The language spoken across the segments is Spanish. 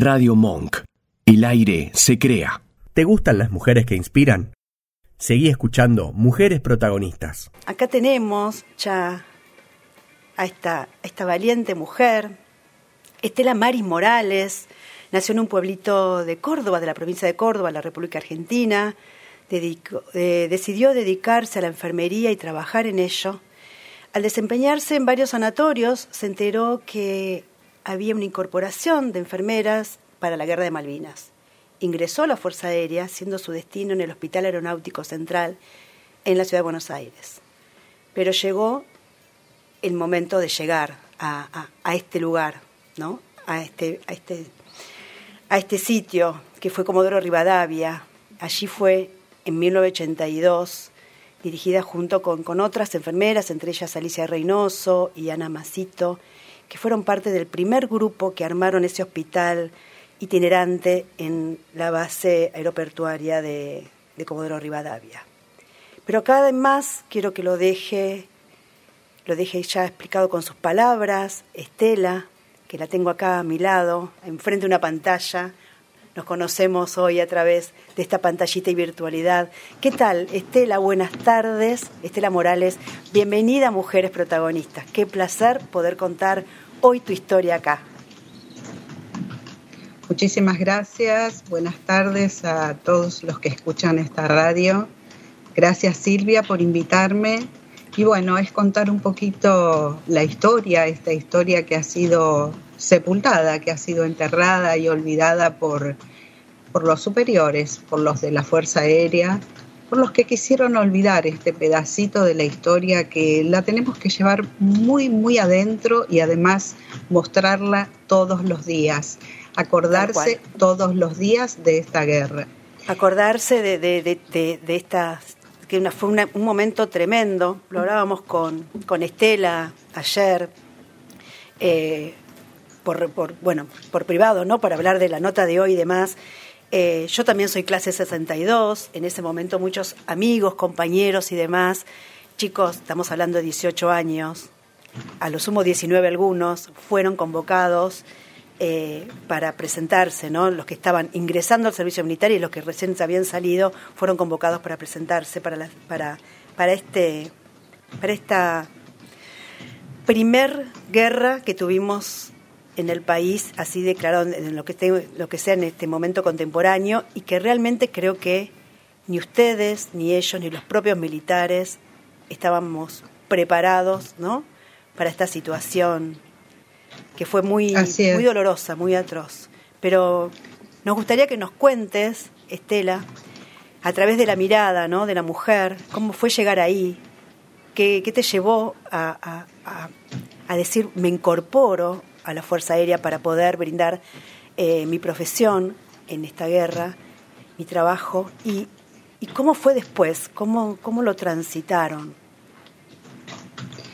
Radio Monk. El aire se crea. ¿Te gustan las mujeres que inspiran? Seguí escuchando Mujeres Protagonistas. Acá tenemos ya a esta, esta valiente mujer, Estela Maris Morales. Nació en un pueblito de Córdoba, de la provincia de Córdoba, la República Argentina. Eh, decidió dedicarse a la enfermería y trabajar en ello. Al desempeñarse en varios sanatorios, se enteró que había una incorporación de enfermeras para la Guerra de Malvinas. Ingresó a la Fuerza Aérea, siendo su destino en el Hospital Aeronáutico Central en la Ciudad de Buenos Aires. Pero llegó el momento de llegar a, este lugar, ¿no? a, este, a, este, a este sitio que fue Comodoro Rivadavia. Allí fue en 1982 dirigida junto con, con otras enfermeras, entre ellas Alicia Reynoso y Ana Macito, que fueron parte del primer grupo que armaron ese hospital itinerante en la base aeroportuaria de, de Comodoro Rivadavia. Pero cada vez más quiero que lo deje, lo deje ya explicado con sus palabras, Estela, que la tengo acá a mi lado, enfrente de una pantalla, nos conocemos hoy a través de esta pantallita y virtualidad. ¿Qué tal, Estela? Buenas tardes. Estela Morales, bienvenida Mujeres Protagonistas. Qué placer poder contar hoy tu historia acá. Muchísimas gracias. Buenas tardes a todos los que escuchan esta radio. Gracias Silvia por invitarme. Y bueno, es contar un poquito la historia, esta historia que ha sido sepultada, que ha sido enterrada y olvidada por, por los superiores, por los de la Fuerza Aérea, por los que quisieron olvidar este pedacito de la historia que la tenemos que llevar muy, muy adentro y además mostrarla todos los días, acordarse todos los días de esta guerra. Acordarse de, de, de, de estas, que fue un momento tremendo, lo hablábamos con, con Estela ayer, eh, por, por, bueno, por privado, ¿no? Para hablar de la nota de hoy y demás. Eh, yo también soy clase 62, en ese momento muchos amigos, compañeros y demás, chicos, estamos hablando de 18 años, a lo sumo 19 algunos, fueron convocados eh, para presentarse, ¿no? Los que estaban ingresando al servicio militar y los que recién habían salido fueron convocados para presentarse para, para, para, este, para esta primer guerra que tuvimos en el país, así declarado en lo que, esté, lo que sea en este momento contemporáneo, y que realmente creo que ni ustedes, ni ellos, ni los propios militares estábamos preparados ¿no? para esta situación que fue muy, muy dolorosa, muy atroz. Pero nos gustaría que nos cuentes, Estela, a través de la mirada ¿no? de la mujer, cómo fue llegar ahí, qué, qué te llevó a, a, a decir, me incorporo a la Fuerza Aérea para poder brindar eh, mi profesión en esta guerra, mi trabajo, y, y cómo fue después, cómo, cómo lo transitaron.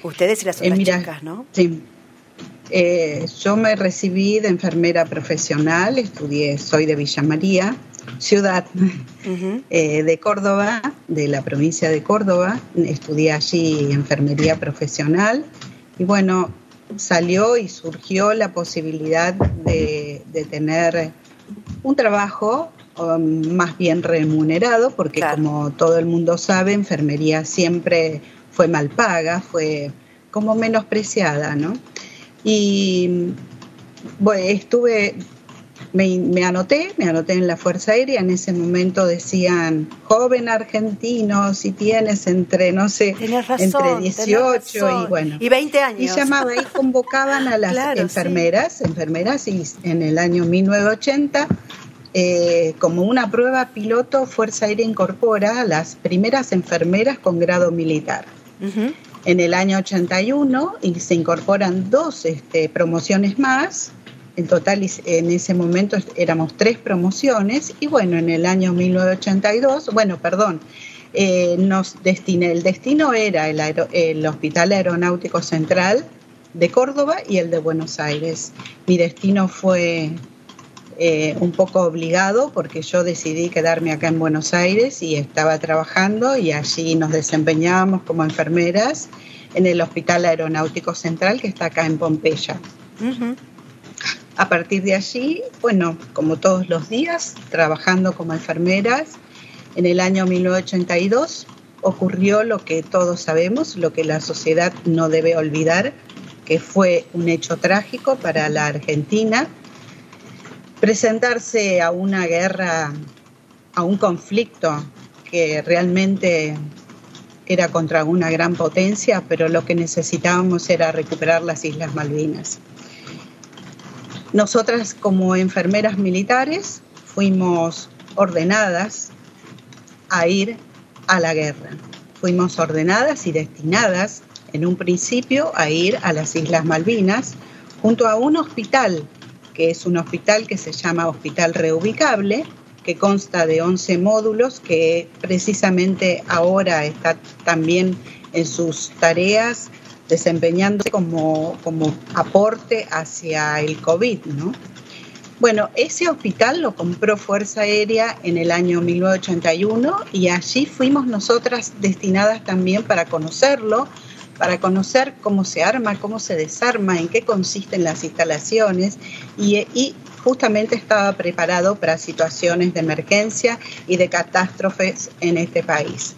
Ustedes y las eh, otras chicas, ¿no? Sí. Eh, yo me recibí de enfermera profesional, estudié, soy de Villa María, ciudad de Córdoba, de la provincia de Córdoba, estudié allí enfermería profesional y bueno, salió y surgió la posibilidad de, tener un trabajo um, más bien remunerado, porque como todo el mundo sabe, enfermería siempre fue mal paga, fue como menospreciada, ¿no? Y bueno, estuve me, anoté, me anoté en la Fuerza Aérea, en ese momento decían, joven argentino, si tienes entre, no sé, entre 18 y bueno. Y 20 años. Y llamaba y convocaban a las enfermeras, enfermeras, y en el año 1980, eh, como una prueba piloto, Fuerza Aérea incorpora a las primeras enfermeras con grado militar. En el año 81 y se incorporan dos este, promociones más, en total en ese momento éramos tres promociones y bueno, en el año 1982, bueno, perdón, eh, nos destiné, el destino era el, el, Hospital Aeronáutico Central de Córdoba y el de Buenos Aires. Mi destino fue eh, un poco obligado porque yo decidí quedarme acá en Buenos Aires y estaba trabajando y allí nos desempeñábamos como enfermeras en el Hospital Aeronáutico Central que está acá en Pompeya. A partir de allí, bueno, como todos los días, trabajando como enfermeras, en el año 1982 ocurrió lo que todos sabemos, lo que la sociedad no debe olvidar, que fue un hecho trágico para la Argentina. Presentarse a una guerra, a un conflicto que realmente era contra una gran potencia, pero lo que necesitábamos era recuperar las Islas Malvinas. Nosotras como enfermeras militares fuimos ordenadas a ir a la guerra. Fuimos ordenadas y destinadas en un principio a ir a las Islas Malvinas junto a un hospital, que es un hospital que se llama Hospital Reubicable, que consta de 11 módulos, que precisamente ahora está también en sus tareas desempeñándose como, como aporte hacia el COVID, ¿no? Bueno, ese hospital lo compró Fuerza Aérea en el año 1981 y allí fuimos nosotras destinadas también para conocerlo, para conocer cómo se arma, cómo se desarma, en qué consisten las instalaciones y, justamente estaba preparado para situaciones de emergencia y de catástrofes en este país.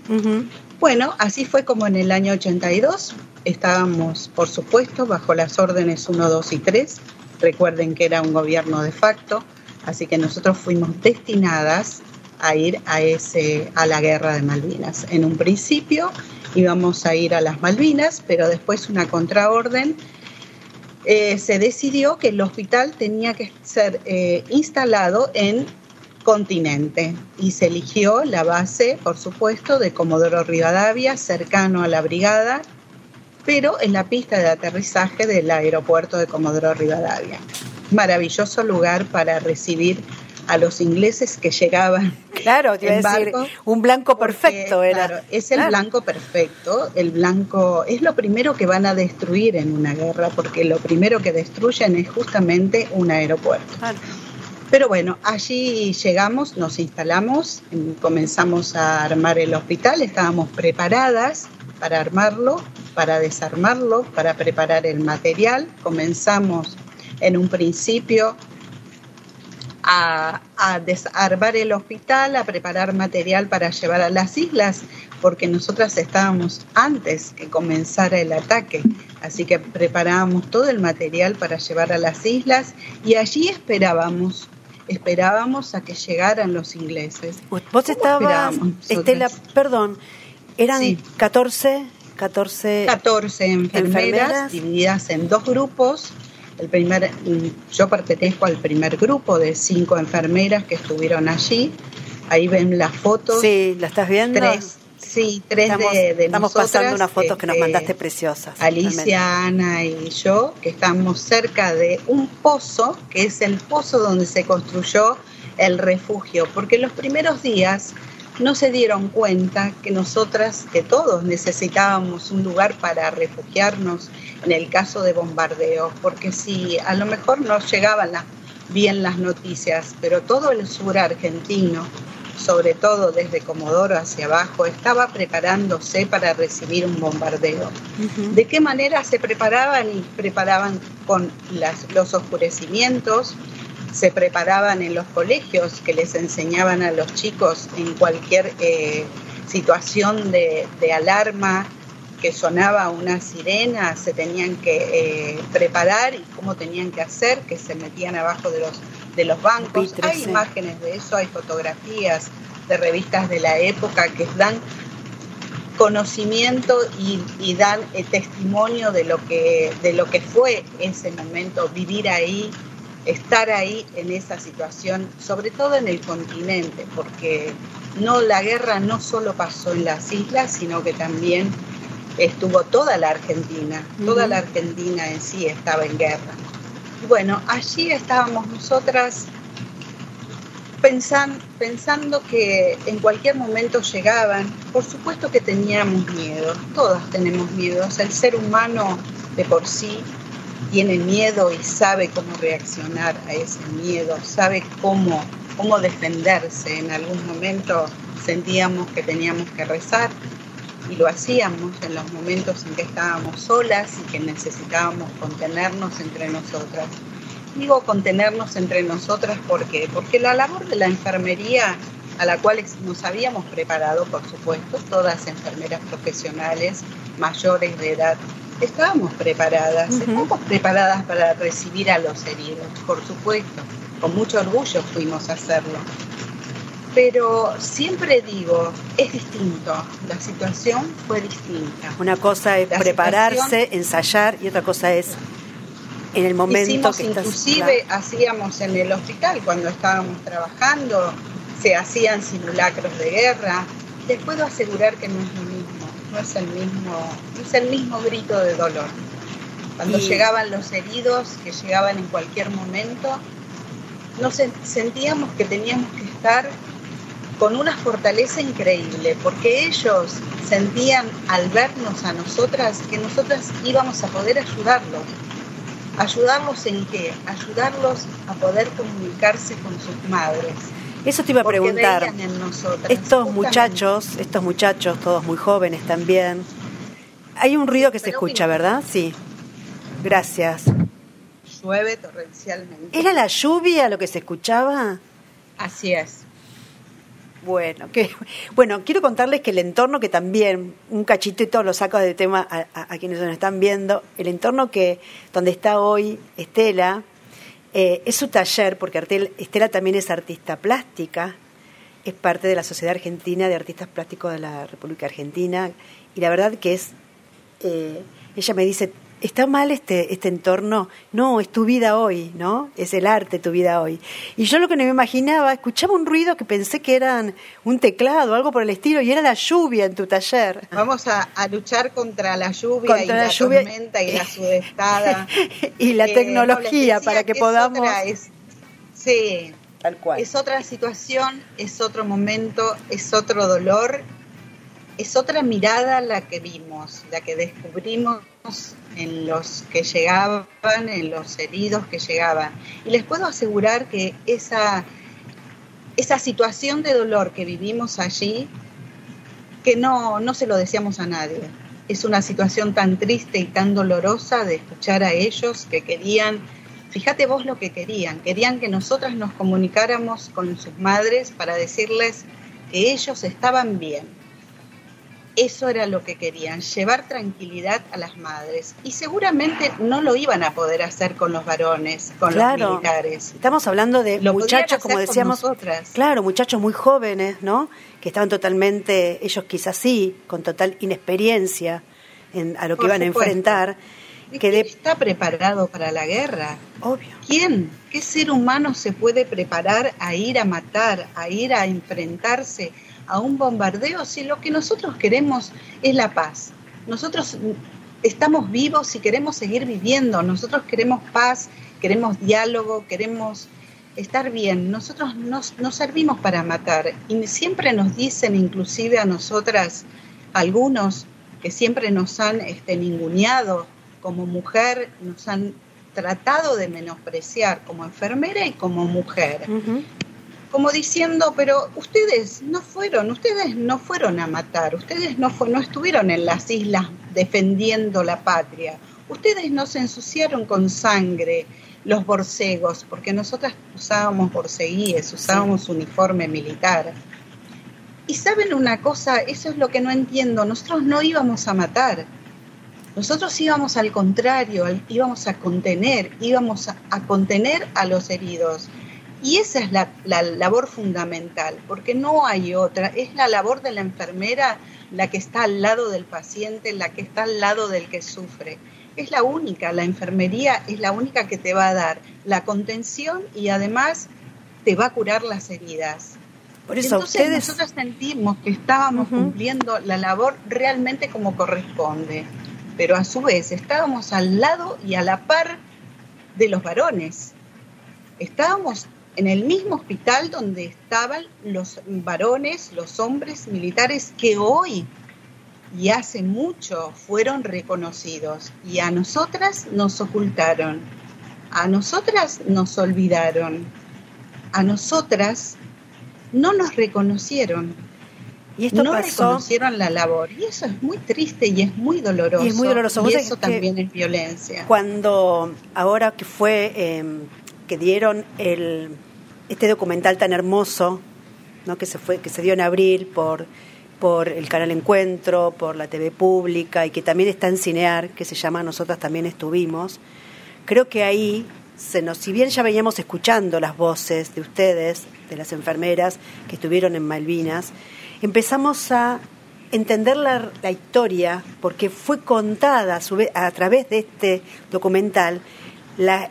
Bueno, así fue como en el año 82 estábamos, por supuesto, bajo las órdenes 1, 2 y 3 Recuerden que era un gobierno de facto, así que nosotros fuimos destinadas a ir a, ese, a la guerra de Malvinas. En un principio íbamos a ir a las Malvinas, pero después una contraorden eh, se decidió que el hospital tenía que ser eh, instalado en continente y se eligió la base, por supuesto, de Comodoro Rivadavia, cercano a la brigada pero en la pista de aterrizaje del aeropuerto de Comodoro Rivadavia. Maravilloso lugar para recibir a los ingleses que llegaban. Claro, te iba a decir, un blanco perfecto era. Claro, es el blanco perfecto. El blanco es lo primero que van a destruir en una guerra, porque lo primero que destruyen es justamente un aeropuerto. Pero bueno, allí llegamos, nos instalamos, comenzamos a armar el hospital, estábamos preparadas para armarlo, para desarmarlo, para preparar el material. Comenzamos en un principio a, desarmar el hospital, a preparar material para llevar a las islas, porque nosotras estábamos antes que comenzara el ataque, así que preparábamos todo el material para llevar a las islas y allí esperábamos esperábamos a que llegaran los ingleses. Vos estabas, Estela, perdón, eran 14, 14, 14 enfermeras, divididas en dos grupos. El primer, yo pertenezco al primer grupo de cinco enfermeras que estuvieron allí. Ahí ven las fotos. Sí, ¿la estás viendo? Tres, sí, tres estamos, de, de Estamos pasando unas fotos que nos este, mandaste preciosas. Alicia, Ana y yo, que estamos cerca de un pozo, que es el pozo donde se construyó el refugio, porque los primeros días no se dieron cuenta que nosotras, que todos necesitábamos un lugar para refugiarnos en el caso de bombardeo, porque si a lo mejor no llegaban bien las noticias, pero todo el sur argentino, sobre todo desde Comodoro hacia abajo, estaba preparándose para recibir un bombardeo. ¿De qué manera se preparaban? Y preparaban con los oscurecimientos, se preparaban en los colegios, que les enseñaban a los chicos en cualquier eh, situación de, alarma que sonaba una sirena, se tenían que eh, preparar y cómo tenían que hacer, que se metían abajo de los, de los bancos. hay imágenes de eso, hay fotografías de revistas de la época que dan conocimiento y, dan eh, testimonio de lo que de lo que fue ese momento, vivir ahí, estar ahí en esa situación, sobre todo en el continente, porque no la guerra no solo pasó en las islas, sino que también estuvo toda la Argentina, toda la Argentina en sí estaba en guerra. Bueno, allí estábamos nosotras pensando, pensando que en cualquier momento llegaban, por supuesto que teníamos miedo, todas tenemos miedo, el ser humano de por sí tiene miedo y sabe cómo reaccionar a ese miedo, sabe cómo, cómo defenderse. En algún momento sentíamos que teníamos que rezar y lo hacíamos en los momentos en que estábamos solas y que necesitábamos contenernos entre nosotras. digo contenernos entre nosotras, ¿por qué? Porque la labor de la enfermería, a la cual nos habíamos preparado, por supuesto, todas enfermeras profesionales mayores de edad, estábamos preparadas, estábamos preparadas para recibir a los heridos, por supuesto, con mucho orgullo fuimos a hacerlo. Pero siempre digo, es distinto, la situación fue distinta. Una cosa es prepararse, ensayar y otra cosa es en el momento que inclusive hacíamos en el hospital cuando estábamos trabajando, se hacían simulacros de guerra. Les puedo asegurar que no es no es el mismo, es el mismo grito de dolor. Cuando llegaban los heridos, que llegaban en cualquier momento, nos sentíamos que teníamos que estar con una fortaleza increíble, porque ellos sentían al vernos a nosotras que nosotras íbamos a poder ayudarlos ¿Ayudarlos en qué? Ayudarlos a poder comunicarse con sus madres. Eso te iba a preguntar. estos muchachos, estos muchachos, todos muy jóvenes también. Hay un ruido que se escucha, ¿verdad? Sí. Gracias. Llueve torrencialmente. ¿Era la lluvia lo que se escuchaba? Así es. Bueno, que, bueno, quiero contarles que el entorno que también, un cachito lo saco de tema a, quienes nos están viendo, el entorno que donde está hoy Estela, eh, es su taller, porque Estela también es artista plástica, es parte de la Sociedad Argentina de Artistas Plásticos de la República Argentina, y la verdad que es, eh, ella me dice, está mal este, este entorno, no, es tu vida hoy, ¿no? Es el arte tu vida hoy. Y yo lo que no me imaginaba, escuchaba un ruido que pensé que eran un teclado, algo por el estilo, y era la lluvia en tu taller. Vamos a, luchar contra la lluvia y la, tormenta y la sudestada. y la eh, tecnología para que podamos... sí, tal cual. Es otra situación, es otro momento, es otro dolor, es otra mirada la que vimos, la que descubrimos en los que llegaban, en los heridos que llegaban. Y les puedo asegurar que esa, esa situación de dolor que vivimos allí, que no, no se lo decíamos a nadie. Es una situación tan triste y tan dolorosa de escuchar a ellos que querían, fíjate vos lo que querían, querían que nosotras nos comunicáramos con sus madres para decirles que ellos estaban bien, eso era lo que querían, llevar tranquilidad a las madres. Y seguramente no lo iban a poder hacer con los varones, con los militares. Estamos hablando de muchachos, como decíamos, claro, muchachos muy jóvenes, ¿no? Que estaban totalmente, ellos quizás sí, con total inexperiencia en, a lo que iban a enfrentar. Que está preparado para la guerra? Obvio. ¿Quién? ¿Qué ser humano se puede preparar a ir a matar, a ir a enfrentarse? A un bombardeo si lo que nosotros queremos es la paz. Nosotros estamos vivos y queremos seguir viviendo, nosotros queremos paz, queremos diálogo, queremos estar bien. Nosotros no, servimos para matar y siempre nos dicen, inclusive a nosotras, algunos que siempre nos han este, ninguneado como mujer, nos han tratado de menospreciar como enfermera y como mujer como diciendo, pero ustedes no fueron, ustedes no fueron a matar, ustedes no, no estuvieron en las islas defendiendo la patria, ustedes no se ensuciaron con sangre los borcegos, porque nosotras usábamos borceguíes, usábamos uniforme militar. Y saben una cosa, eso es lo que no entiendo, nosotros no íbamos a matar, nosotros íbamos al contrario, íbamos a contener, íbamos a contener a los heridos y esa es la, labor fundamental, porque no hay otra. Es la labor de la enfermera la que está al lado del paciente, la que está al lado del que sufre. Es la única, la enfermería es la única que te va a dar la contención y además te va a curar las heridas. Por eso Entonces ustedes... nosotros sentimos que estábamos cumpliendo la labor realmente como corresponde, pero a su vez estábamos al lado y a la par de los varones. Estábamos en el mismo hospital donde estaban los varones, los hombres militares que hoy y hace mucho fueron reconocidos y a nosotras nos ocultaron, a nosotras nos olvidaron, a nosotras no nos reconocieron. Y esto no reconocieron la labor. Y eso es muy triste y es muy doloroso. Y es muy doloroso. Y eso también es violencia. Cuando, ahora que fue em, que dieron el, este documental tan hermoso, ¿no? que se fue, que se dio en abril por, por el canal Encuentro, por la TV pública y que también está en Cinear, que se llama Nosotras también estuvimos. Creo que ahí se nos, si bien ya veníamos escuchando las voces de ustedes, de las enfermeras que estuvieron en Malvinas, empezamos a entender la, la historia, porque fue contada a, a través de este documental, la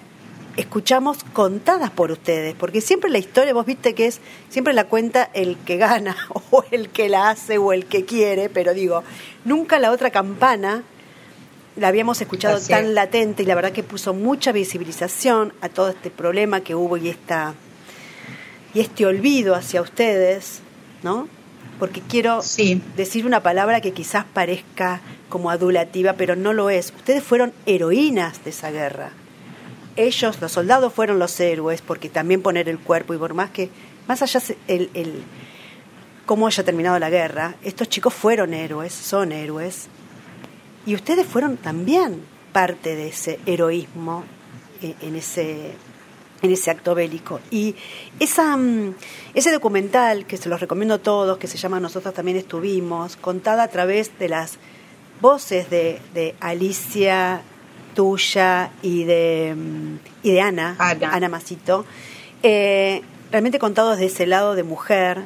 escuchamos contadas por ustedes, porque siempre la historia, vos viste que es, siempre la cuenta el que gana, o el que la hace, o el que quiere, pero digo, nunca la otra campana la habíamos escuchado tan latente y la verdad que puso mucha visibilización a todo este problema que hubo y esta y este olvido hacia ustedes, ¿no? Porque quiero decir una palabra que quizás parezca como adulativa, pero no lo es. Ustedes fueron heroínas de esa guerra ellos, los soldados, fueron los héroes, porque también poner el cuerpo y por más que, más allá el, cómo haya terminado la guerra, estos chicos fueron héroes, son héroes, y ustedes fueron también parte de ese heroísmo eh, en ese en ese acto bélico. Y esa, mm, ese documental, que se los recomiendo a todos, que se llama Nosotros también estuvimos, contada a través de las voces de Alicia tuya y de, y de Ana, Ana, Masito, eh, realmente contado desde ese lado de mujer,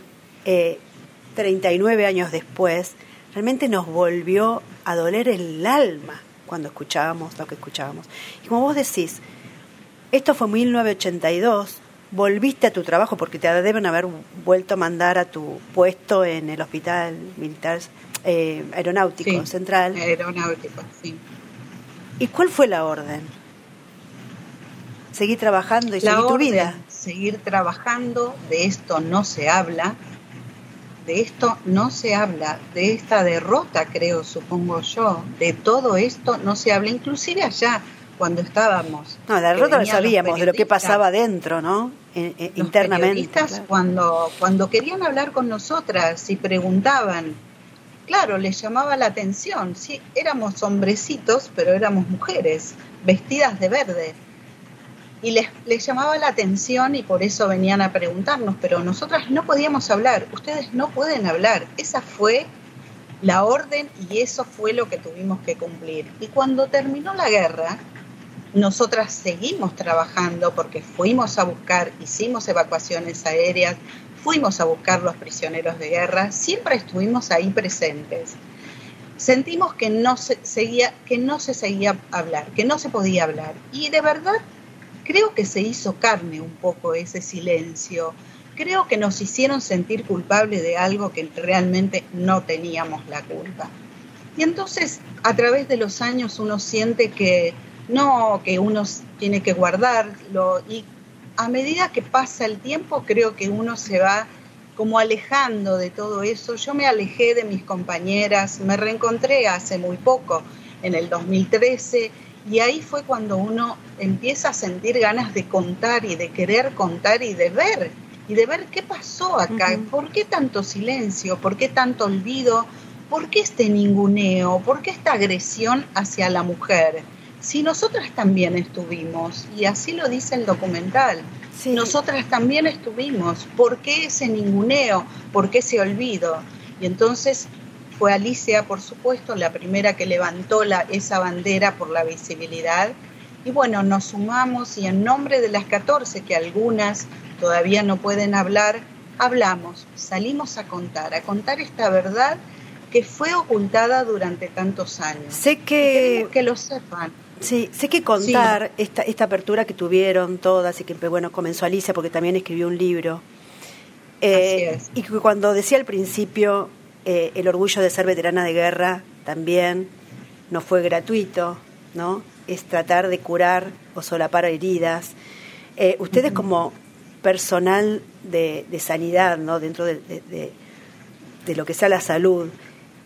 39 eh, años después, realmente nos volvió a doler el alma cuando escuchábamos lo que escuchábamos. Y como vos decís, esto fue 1982, volviste a tu trabajo porque te deben haber vuelto a mandar a tu puesto en el Hospital Militar eh, Aeronáutico Central. Aeronáutico, sí. ¿Y cuál fue la orden? Seguir trabajando y seguir tu vida. Seguir trabajando, de esto no se habla, de esto no se habla, de esta derrota, creo, supongo yo, de todo esto no se habla, inclusive allá cuando estábamos. No, la derrota lo sabíamos, de lo que pasaba dentro, ¿no? internamente. cuando, cuando querían hablar con nosotras y preguntaban, claro, les llamaba la atención. Sí, éramos hombrecitos, pero éramos mujeres, vestidas de verde. Y les, les, llamaba la atención y por eso venían a preguntarnos, pero nosotras no podíamos hablar, ustedes no pueden hablar. Esa fue la orden y eso fue lo que tuvimos que cumplir. Y cuando terminó la guerra, nosotras seguimos trabajando porque fuimos a buscar, hicimos evacuaciones aéreas, fuimos a buscar los prisioneros de guerra, siempre estuvimos ahí presentes. Sentimos que no se seguía, que no se seguía hablar, que no se podía hablar. Y de verdad creo que se hizo carne un poco ese silencio. Creo que nos hicieron sentir culpables de algo que realmente no teníamos la culpa. Y entonces, a través de los años, uno siente que no, que uno tiene que guardarlo y a medida que pasa el tiempo, creo que uno se va como alejando de todo eso. Yo me alejé de mis compañeras, me reencontré hace muy poco, en el 2013, y ahí fue cuando uno empieza a sentir ganas de contar y de querer contar y de ver, y de ver qué pasó acá, por qué tanto silencio, por qué tanto olvido, por qué este ninguneo, por qué esta agresión hacia la mujer si nosotras también estuvimos, y así lo dice el documental, nosotras también estuvimos, ¿por qué ese ninguneo? ¿Por qué ese olvido? Y entonces fue Alicia, por supuesto, la primera que levantó la, esa bandera por la visibilidad. Y bueno, nos sumamos y en nombre de las 14, que algunas todavía no pueden hablar, hablamos, salimos a contar, a contar esta verdad que fue ocultada durante tantos años. Sé que... que lo sepan. Sí, sé que contar esta, esta apertura que tuvieron todas y que bueno comenzó Alicia porque también escribió un libro. Eh, y que cuando decía al principio eh, el orgullo de ser veterana de guerra también no fue gratuito, ¿no? Es tratar de curar o solapar heridas. Eh, ustedes como personal de, sanidad, ¿no? Dentro de, de, lo que sea la salud,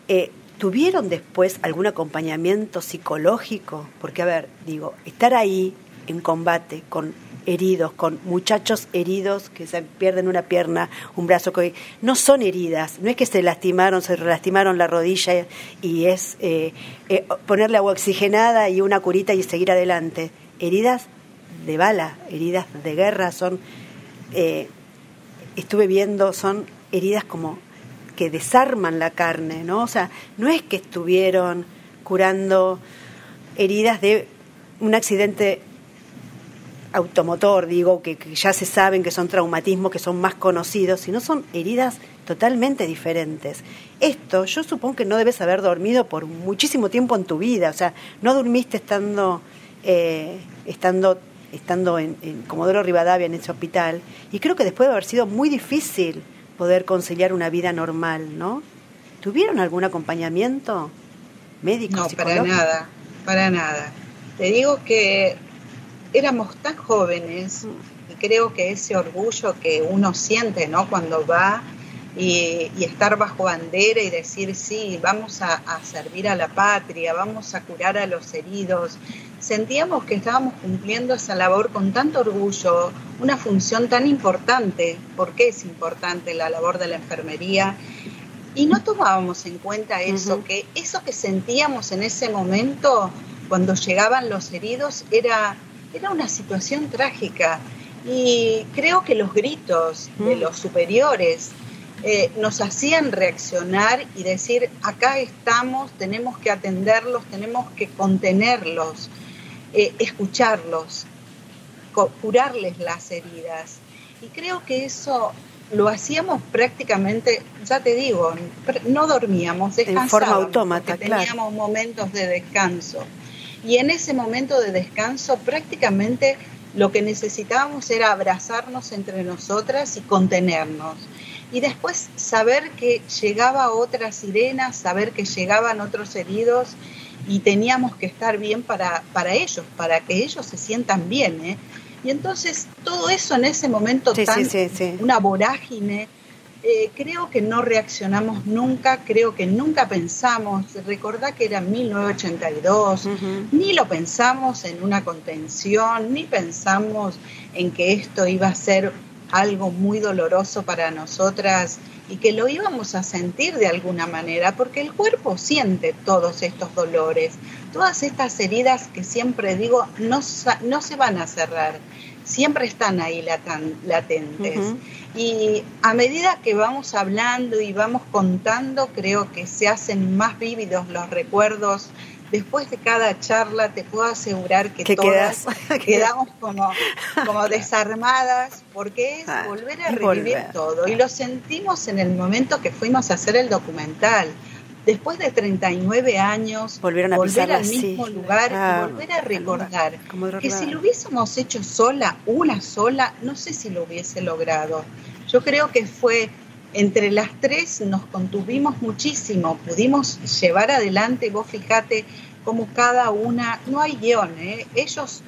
eh, ¿Tuvieron después algún acompañamiento psicológico? Porque, a ver, digo, estar ahí en combate con heridos, con muchachos heridos que se pierden una pierna, un brazo, no son heridas, no es que se lastimaron, se lastimaron la rodilla y es eh, eh, ponerle agua oxigenada y una curita y seguir adelante. Heridas de bala, heridas de guerra, son, eh, estuve viendo, son heridas como que desarman la carne, ¿no? O sea, no es que estuvieron curando heridas de un accidente automotor, digo, que, ya se saben que son traumatismos, que son más conocidos, sino son heridas totalmente diferentes. Esto, yo supongo que no debes haber dormido por muchísimo tiempo en tu vida, o sea, no dormiste estando, eh, estando, estando en, en, Comodoro Rivadavia, en ese hospital, y creo que después de haber sido muy difícil poder conciliar una vida normal, ¿no? ¿Tuvieron algún acompañamiento médico? No, para nada, para nada. Te digo que éramos tan jóvenes y creo que ese orgullo que uno siente ¿no? cuando va y, estar bajo bandera y decir, sí, vamos a, servir a la patria, vamos a curar a los heridos, sentíamos que estábamos cumpliendo esa labor con tanto orgullo, una función tan importante, porque es importante la labor de la enfermería, y no tomábamos en cuenta eso, que eso que sentíamos en ese momento, cuando llegaban los heridos, era era una situación trágica. Y creo que los gritos de los superiores eh, nos hacían reaccionar y decir, acá estamos, tenemos que atenderlos, tenemos que contenerlos, eh, escucharlos, curarles las heridas. Y creo que eso lo hacíamos prácticamente, ya te digo, no dormíamos, descansábamos. En forma autómata, Teníamos momentos de descanso. Y en ese momento de descanso prácticamente lo que necesitábamos era abrazarnos entre nosotras y contenernos. Y después saber que llegaba otra sirena, saber que llegaban otros heridos y teníamos que estar bien para, para ellos, para que ellos se sientan bien. ¿eh? Y entonces todo eso en ese momento tan, una vorágine, eh, creo que no reaccionamos nunca, creo que nunca pensamos, recordá que era 1982, ni lo pensamos en una contención, ni pensamos en que esto iba a ser algo muy doloroso para nosotras y que lo íbamos a sentir de alguna manera, porque el cuerpo siente todos estos dolores, todas estas heridas que siempre digo no, no se van a cerrar, siempre están ahí latentes. Y a medida que vamos hablando y vamos contando, creo que se hacen más vívidos los recuerdos. Después de cada charla te puedo asegurar que todas quedamos como, como desarmadas porque es ah, volver a revivir todo. Y lo sentimos en el momento que fuimos a hacer el documental. Después de 39 años, volver al mismo lugar y volver a recordar que si lo hubiésemos hecho sola, una sola, no sé si lo hubiese logrado. Yo creo que fue entre las tres nos contuvimos muchísimo, pudimos llevar adelante, vos fíjate cómo cada una, no hay guion, ¿eh? ellos,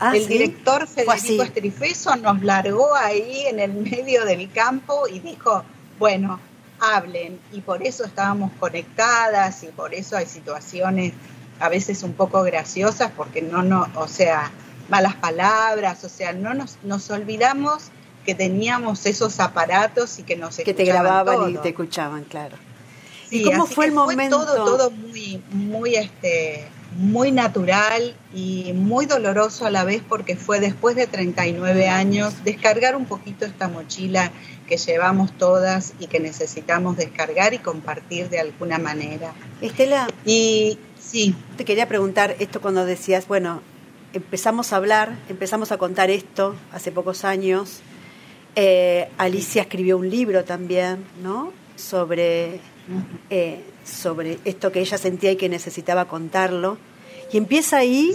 ah, el director Federico Estrifeso nos largó ahí en el medio del campo y dijo, bueno, hablen y por eso estábamos conectadas y por eso hay situaciones a veces un poco graciosas porque no, no, o sea, malas palabras, o sea, no nos, nos olvidamos que teníamos esos aparatos y que nos que te grababan y te escuchaban, claro. ¿Y cómo fue el momento? todo, todo muy, muy, este, muy natural y muy doloroso a la vez porque fue después de 39 años descargar un poquito esta mochila que llevamos todas y que necesitamos descargar y compartir de alguna manera. Estela, y sí, te quería preguntar esto cuando decías, bueno, empezamos a hablar, empezamos a contar esto hace pocos años. Eh, Alicia escribió un libro también, ¿no? Sobre, eh, sobre esto que ella sentía y que necesitaba contarlo. Y empieza ahí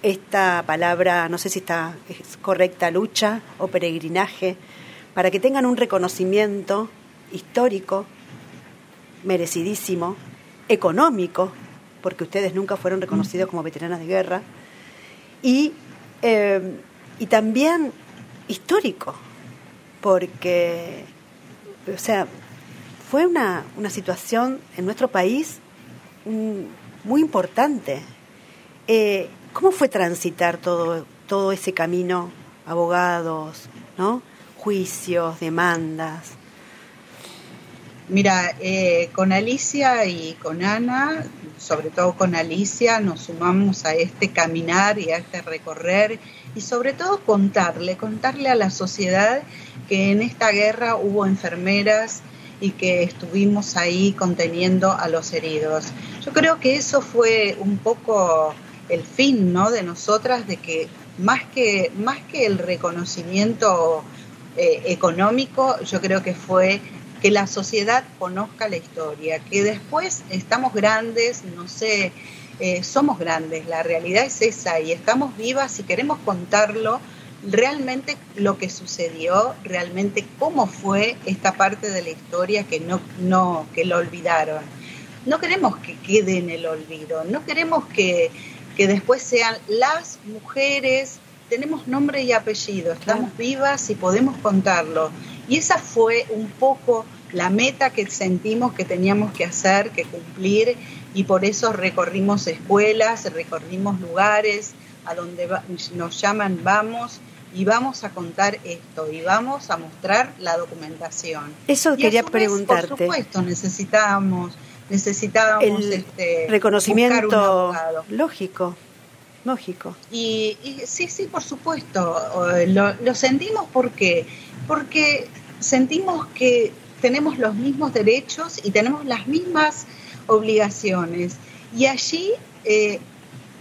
esta palabra, no sé si está es correcta, lucha o peregrinaje, para que tengan un reconocimiento histórico, merecidísimo, económico, porque ustedes nunca fueron reconocidos como veteranas de guerra, y, eh, y también histórico, porque, o sea, fue una, una situación en nuestro país mm, muy importante. Eh, ¿Cómo fue transitar todo, todo ese camino, abogados, ¿no? juicios, demandas? Mira, eh, con Alicia y con Ana, sobre todo con Alicia, nos sumamos a este caminar y a este recorrer y sobre todo contarle, contarle a la sociedad que en esta guerra hubo enfermeras y que estuvimos ahí conteniendo a los heridos. Yo creo que eso fue un poco el fin ¿no? de nosotras, de que más que, más que el reconocimiento eh, económico, yo creo que fue que la sociedad conozca la historia, que después estamos grandes, no sé, eh, somos grandes, la realidad es esa y estamos vivas y queremos contarlo realmente lo que sucedió, realmente cómo fue esta parte de la historia que no, no, que lo olvidaron. No queremos que quede en el olvido, no queremos que, que después sean las mujeres, tenemos nombre y apellido, estamos vivas y podemos contarlo. Y esa fue un poco la meta que sentimos que teníamos que hacer, que cumplir, y por eso recorrimos escuelas, recorrimos lugares, a donde nos llaman vamos y vamos a contar esto y vamos a mostrar la documentación. Eso quería preguntarte. por supuesto, necesitábamos necesitábamos el este, reconocimiento lógico. Lógico. Y, sí, sí, por supuesto. Lo, lo sentimos porque, porque sentimos que tenemos los mismos derechos y tenemos las mismas obligaciones. Y allí, eh,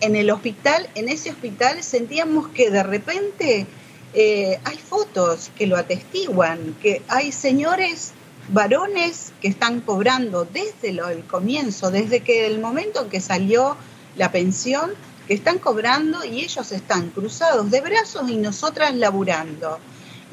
en el hospital, en ese hospital, sentíamos que de repente eh, hay fotos que lo atestiguan, que hay señores varones que están cobrando desde el comienzo, desde que el momento en que salió la pensión, que están cobrando y ellos están cruzados de brazos y nosotras laburando.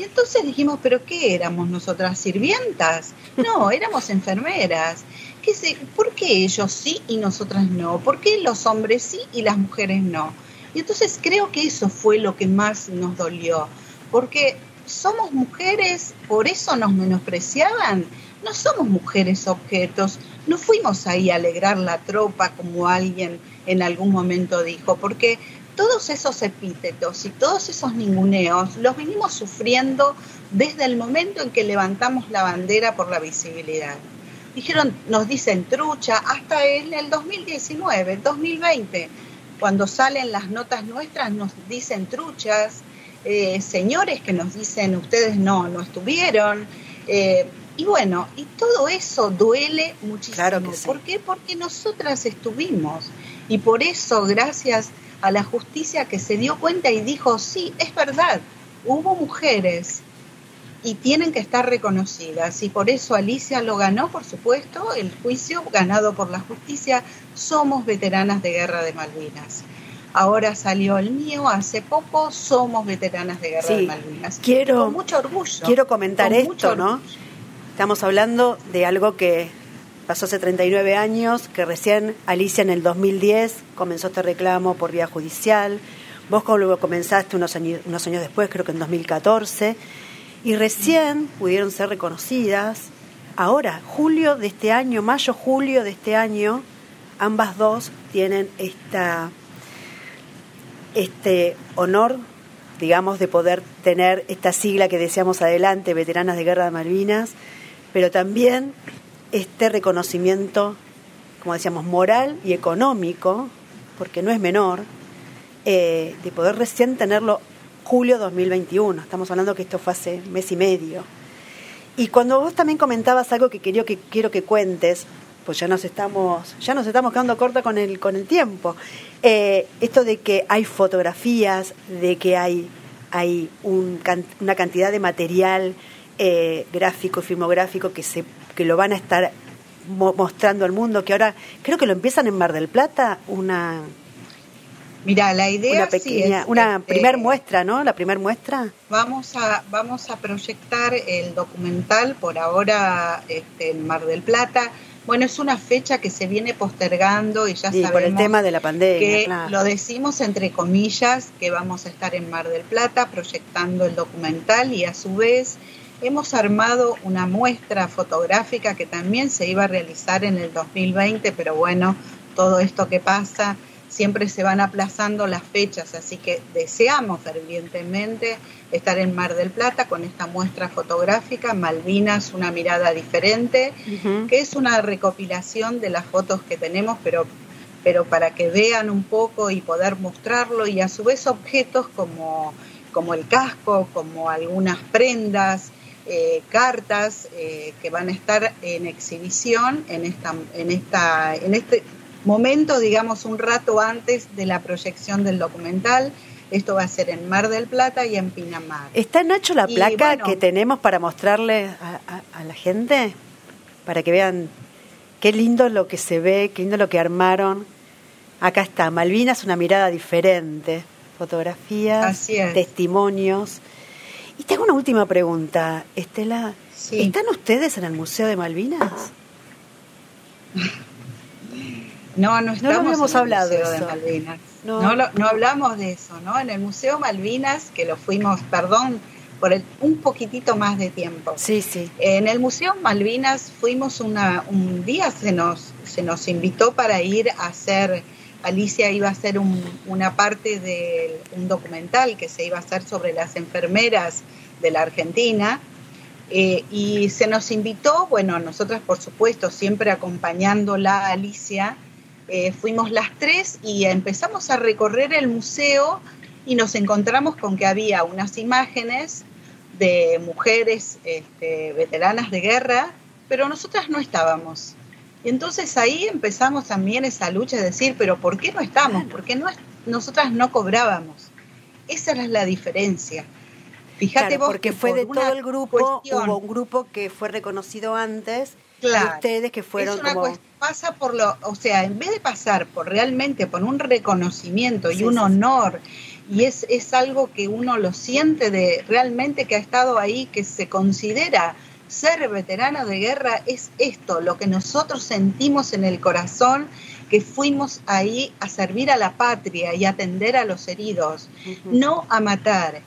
Y entonces dijimos, ¿pero qué éramos nosotras? ¿Sirvientas? No, éramos enfermeras. ¿Qué sé, ¿Por qué ellos sí y nosotras no? ¿Por qué los hombres sí y las mujeres no? Y entonces creo que eso fue lo que más nos dolió, porque somos mujeres, por eso nos menospreciaban. No somos mujeres objetos, no fuimos ahí a alegrar la tropa como alguien en algún momento dijo, porque todos esos epítetos y todos esos ninguneos los vinimos sufriendo desde el momento en que levantamos la bandera por la visibilidad. Dijeron, nos dicen trucha, hasta en el 2019, el 2020, cuando salen las notas nuestras nos dicen truchas, eh, señores que nos dicen ustedes no, no estuvieron. Eh, y bueno, y todo eso duele muchísimo. Claro ¿Por qué? Porque nosotras estuvimos. Y por eso, gracias a la justicia que se dio cuenta y dijo, sí, es verdad, hubo mujeres y tienen que estar reconocidas. Y por eso Alicia lo ganó, por supuesto, el juicio ganado por la justicia. Somos veteranas de guerra de Malvinas. Ahora salió el mío, hace poco somos veteranas de guerra de Malvinas. Quiero, con mucho orgullo. Quiero comentar esto, ¿no? Estamos hablando de algo que Pasó hace 39 años, que recién Alicia en el 2010 comenzó este reclamo por vía judicial. Vos comenzaste unos años, unos años después, creo que en 2014, y recién pudieron ser reconocidas. Ahora, julio de este año, mayo, julio de este año, ambas dos tienen esta, este honor, digamos, de poder tener esta sigla que decíamos adelante, Veteranas de Guerra de Malvinas, pero también este reconocimiento, como decíamos, moral y económico, porque no es menor, eh, de poder recién tenerlo julio 2021. Estamos hablando que esto fue hace mes y medio. Y cuando vos también comentabas algo que quiero que, quiero que cuentes, pues ya nos estamos, ya nos estamos quedando corta con el, con el tiempo. Eh, esto de que hay fotografías, de que hay, hay una cantidad de material eh, gráfico y filmográfico que se que lo van a estar mostrando al mundo, que ahora creo que lo empiezan en Mar del Plata, una... Mira, la idea una pequeña, una este, primer muestra, ¿no? La primer muestra. Vamos a vamos a proyectar el documental por ahora este, en Mar del Plata. Bueno, es una fecha que se viene postergando y ya sabemos por el tema de la pandemia, que lo decimos entre comillas que vamos a estar en Mar del Plata proyectando el documental y a su vez hemos armado una muestra fotográfica que también se iba a realizar en el 2020, pero bueno, todo esto que pasa, siempre se van aplazando las fechas, así que deseamos fervientemente estar en Mar del Plata con esta muestra fotográfica, Malvinas, una mirada diferente, que es una recopilación de las fotos que tenemos, pero pero para que vean un poco y poder mostrarlo y a su vez objetos como, como el casco, como algunas prendas, eh, cartas eh, que van a estar en exhibición en, esta, en, esta, en este momento, digamos, un rato antes de la proyección del documental. Esto va a ser en Mar del Plata y en Pinamar. ¿Está Nacho la placa que tenemos para mostrarle a, la gente? Para que vean qué lindo lo que se ve, qué lindo lo que armaron. Acá está, Malvinas, una mirada diferente. Fotografías, testimonios. Y tengo una última pregunta, Estela. ¿Están ustedes en el Museo de Malvinas? No, no estamos no hemos hablado de Malvinas. No. No, hablamos de eso, ¿no? En el Museo Malvinas, que lo fuimos, perdón, por el, un poquitito más de tiempo. Sí, sí. En el Museo Malvinas fuimos una, un día, se nos, se nos invitó para ir a hacer, Alicia iba a hacer una parte de un documental que se iba a hacer sobre las enfermeras de la Argentina. Eh, y se nos invitó, bueno, nosotras por supuesto, siempre acompañándola a Alicia, eh, fuimos las tres y empezamos a recorrer el museo y nos encontramos con que había unas imágenes de mujeres este, veteranas de guerra, pero nosotras no estábamos. Y entonces ahí empezamos también esa lucha de decir, pero ¿por qué no estamos? ¿Por qué no, nosotras no cobrábamos? Esa era la diferencia. Fíjate vos porque fue de todo el grupo, hubo un grupo que fue reconocido antes Claro. ustedes que fueron como... Pasa por lo, o sea, en vez de pasar por realmente por un reconocimiento y un honor, y es, es algo que uno lo siente de realmente que ha estado ahí, que se considera ser veterano de guerra, es esto, lo que nosotros sentimos en el corazón, que fuimos ahí a servir a la patria y atender a los heridos, no a matar.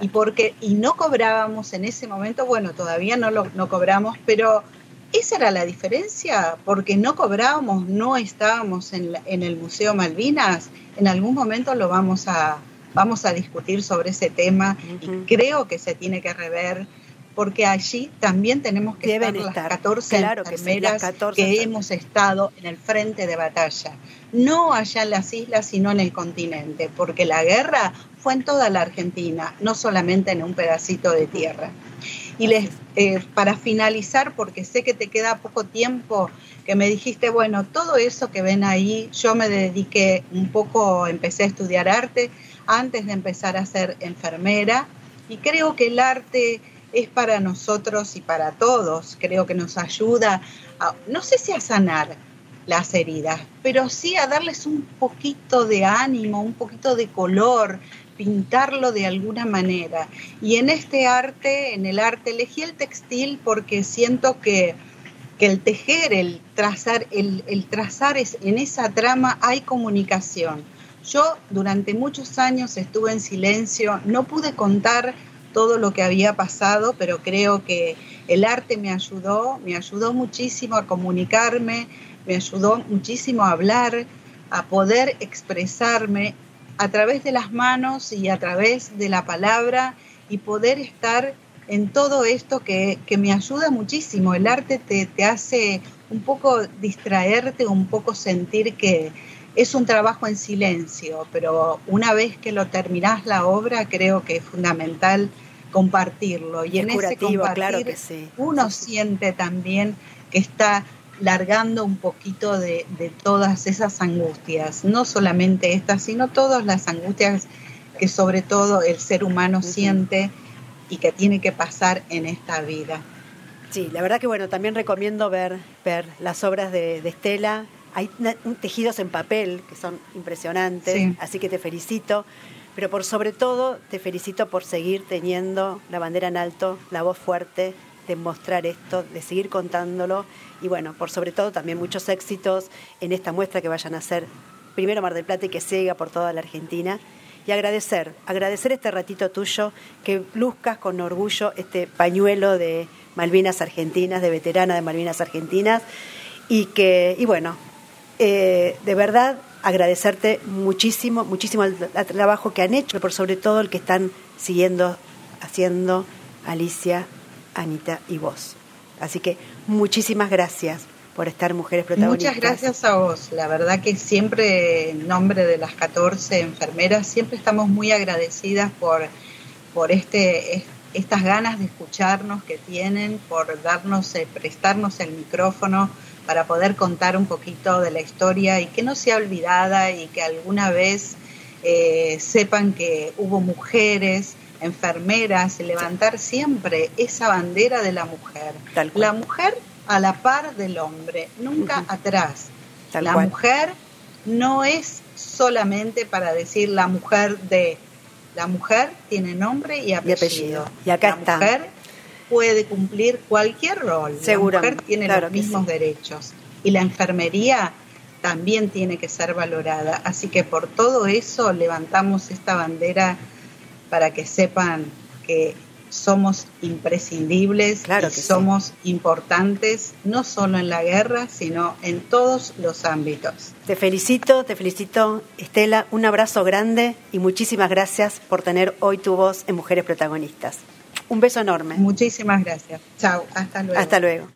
Y porque y no cobrábamos en ese momento, bueno, todavía no lo no cobramos, pero esa era la diferencia, porque no cobrábamos, no estábamos en, en, el Museo Malvinas. En algún momento lo vamos a, vamos a discutir sobre ese tema y creo que se tiene que rever porque allí también tenemos que estar, las 14 enfermeras que, hemos estado en el frente de batalla, no allá en las islas, sino en el continente, porque la guerra fue en toda la Argentina, no solamente en un pedacito de tierra. Y les, eh, para finalizar, porque sé que te queda poco tiempo, que me dijiste, bueno, todo eso que ven ahí, yo me dediqué un poco, empecé a estudiar arte antes de empezar a ser enfermera y creo que el arte es para nosotros y para todos, creo que nos ayuda, a, no sé si a sanar las heridas, pero sí a darles un poquito de ánimo, un poquito de color, pintarlo de alguna manera. Y en este arte, en el arte, elegí el textil porque siento que, el tejer, el trazar, el, el trazar es, en esa trama hay comunicación. Yo durante muchos años estuve en silencio, no pude contar todo lo que había pasado, pero creo que el arte me ayudó, me ayudó muchísimo a comunicarme, me ayudó muchísimo a hablar, a poder expresarme a través de las manos y a través de la palabra y poder estar en todo esto que, me ayuda muchísimo. El arte te, te, hace un poco distraerte, un poco sentir que es un trabajo en silencio, pero una vez que lo terminás la obra creo que es fundamental compartirlo. Y en ese compartir uno siente también que está largando un poquito de, todas esas angustias, no solamente estas, sino todas las angustias que sobre todo el ser humano siente y que tiene que pasar en esta vida. Sí, la verdad que bueno, también recomiendo ver, ver las obras de, Estela. Hay tejidos en papel que son impresionantes, así que te felicito. Pero por sobre todo te felicito por seguir teniendo la bandera en alto, la voz fuerte, de mostrar esto, de seguir contándolo y bueno, por sobre todo también muchos éxitos en esta muestra que vayan a hacer primero Mar del Plata y que siga por toda la Argentina. Y agradecer, agradecer este ratito tuyo, que luzcas con orgullo este pañuelo de Malvinas Argentinas, de veterana de Malvinas Argentinas, y que, y bueno, eh, de verdad agradecerte muchísimo, muchísimo el, trabajo que han hecho, pero por sobre todo el que están siguiendo, haciendo Alicia, Anita y vos. Así que muchísimas gracias por estar Mujeres Protagonistas. Muchas gracias a vos. La verdad que siempre, en nombre de las 14 enfermeras, siempre estamos muy agradecidas por, por este, estas ganas de escucharnos que tienen, por darnos, eh, prestarnos el micrófono para poder contar un poquito de la historia y que no sea olvidada y que alguna vez eh, sepan que hubo mujeres, enfermeras, levantar siempre esa bandera de la mujer. La mujer a la par del hombre, nunca atrás. la mujer no es solamente para decir la mujer de, la mujer tiene nombre y apellido. Y, acá la mujer puede cumplir cualquier rol. La mujer tiene los mismos derechos. Y la enfermería también tiene que ser valorada. Así que por todo eso levantamos esta bandera para que sepan que somos imprescindibles, claro que somos importantes, no solo en la guerra, sino en todos los ámbitos. Te felicito, te felicito, Estela, un abrazo grande y muchísimas gracias por tener hoy tu voz en Mujeres Protagonistas. Un beso enorme. Muchísimas gracias. Chao, hasta luego. Hasta luego.